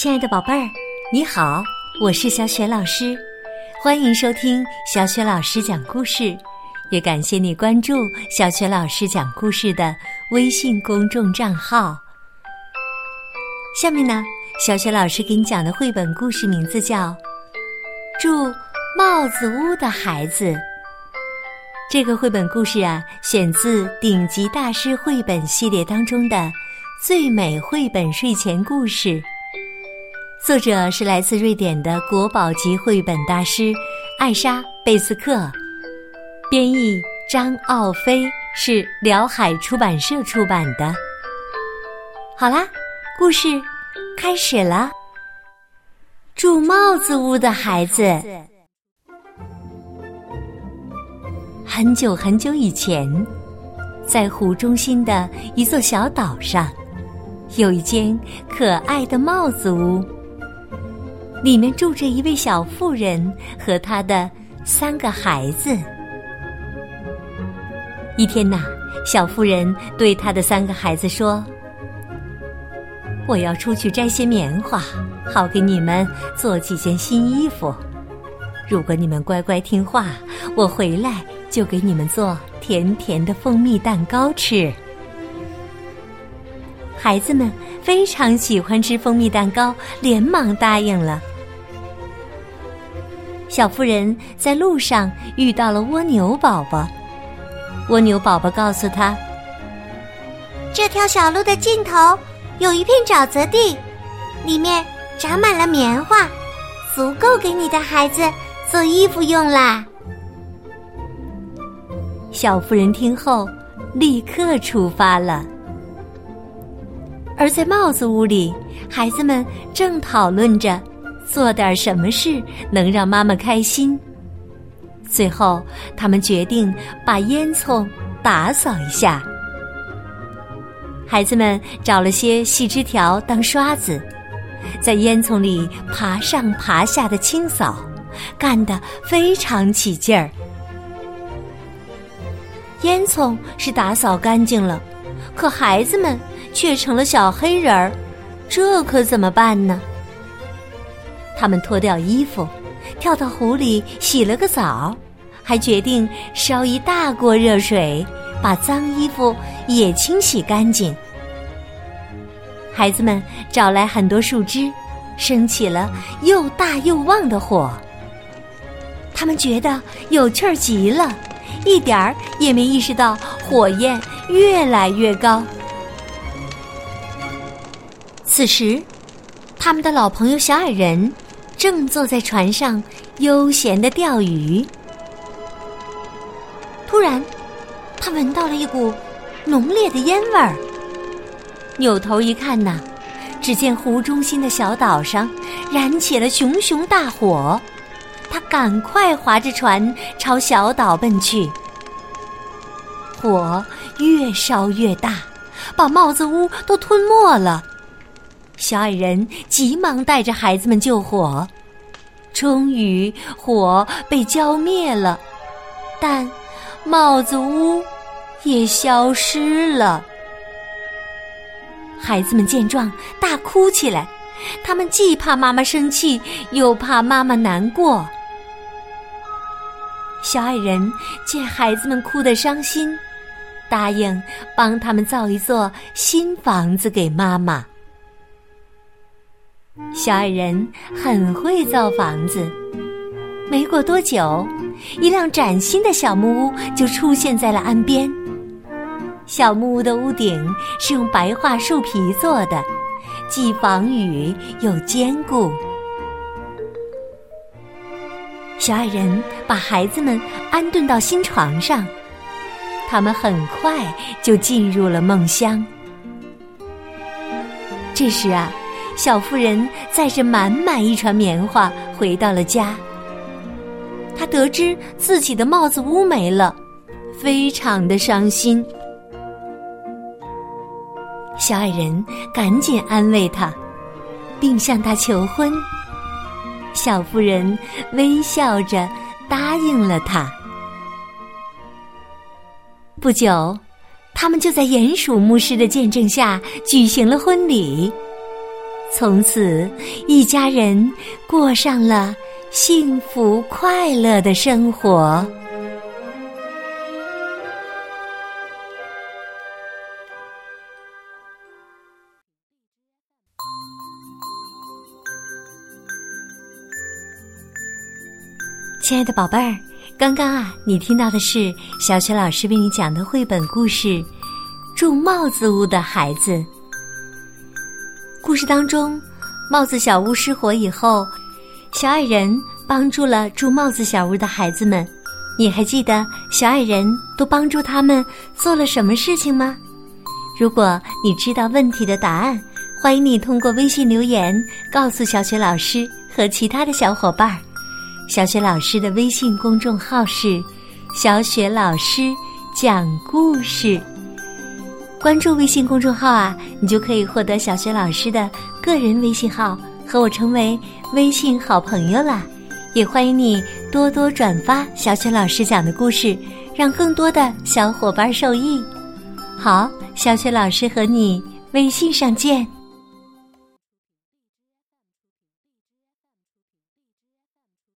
亲爱的宝贝儿，你好，我是小雪老师，欢迎收听小雪老师讲故事，也感谢你关注小雪老师讲故事的微信公众账号。下面呢，小雪老师给你讲的绘本故事名字叫《住帽子屋的孩子》。这个绘本故事啊，选自顶级大师绘本系列当中的最美绘本睡前故事。作者是来自瑞典的国宝级绘本大师艾莎·贝斯克，编译张奥飞，是辽海出版社出版的。好啦，故事开始了。住帽子屋的孩子。很久很久以前，在湖中心的一座小岛上，有一间可爱的帽子屋。里面住着一位小妇人和她的三个孩子。一天呐，小妇人对她的三个孩子说：“我要出去摘些棉花，好给你们做几件新衣服。如果你们乖乖听话，我回来就给你们做甜甜的蜂蜜蛋糕吃。”孩子们非常喜欢吃蜂蜜蛋糕，连忙答应了。小妇人在路上遇到了蜗牛宝宝，蜗牛宝宝告诉他：“这条小路的尽头有一片沼泽地，里面长满了棉花，足够给你的孩子做衣服用啦。”小妇人听后，立刻出发了。而在帽子屋里，孩子们正讨论着。做点什么事能让妈妈开心？最后，他们决定把烟囱打扫一下。孩子们找了些细枝条当刷子，在烟囱里爬上爬下的清扫，干得非常起劲儿。烟囱是打扫干净了，可孩子们却成了小黑人儿，这可怎么办呢？他们脱掉衣服，跳到湖里洗了个澡，还决定烧一大锅热水，把脏衣服也清洗干净。孩子们找来很多树枝，升起了又大又旺的火。他们觉得有趣儿极了，一点儿也没意识到火焰越来越高。此时，他们的老朋友小矮人。正坐在船上悠闲的钓鱼，突然，他闻到了一股浓烈的烟味儿。扭头一看呐，只见湖中心的小岛上燃起了熊熊大火。他赶快划着船朝小岛奔去。火越烧越大，把帽子屋都吞没了。小矮人急忙带着孩子们救火，终于火被浇灭了，但帽子屋也消失了。孩子们见状大哭起来，他们既怕妈妈生气，又怕妈妈难过。小矮人见孩子们哭得伤心，答应帮他们造一座新房子给妈妈。小矮人很会造房子，没过多久，一辆崭新的小木屋就出现在了岸边。小木屋的屋顶是用白桦树皮做的，既防雨又坚固。小矮人把孩子们安顿到新床上，他们很快就进入了梦乡。这时啊。小妇人载着满满一船棉花回到了家。她得知自己的帽子屋没了，非常的伤心。小矮人赶紧安慰她，并向她求婚。小妇人微笑着答应了他。不久，他们就在鼹鼠牧师的见证下举行了婚礼。从此，一家人过上了幸福快乐的生活。亲爱的宝贝儿，刚刚啊，你听到的是小雪老师为你讲的绘本故事《住帽子屋的孩子》。故事当中，帽子小屋失火以后，小矮人帮助了住帽子小屋的孩子们。你还记得小矮人都帮助他们做了什么事情吗？如果你知道问题的答案，欢迎你通过微信留言告诉小雪老师和其他的小伙伴。小雪老师的微信公众号是“小雪老师讲故事”。关注微信公众号啊，你就可以获得小雪老师的个人微信号，和我成为微信好朋友啦。也欢迎你多多转发小雪老师讲的故事，让更多的小伙伴受益。好，小雪老师和你微信上见。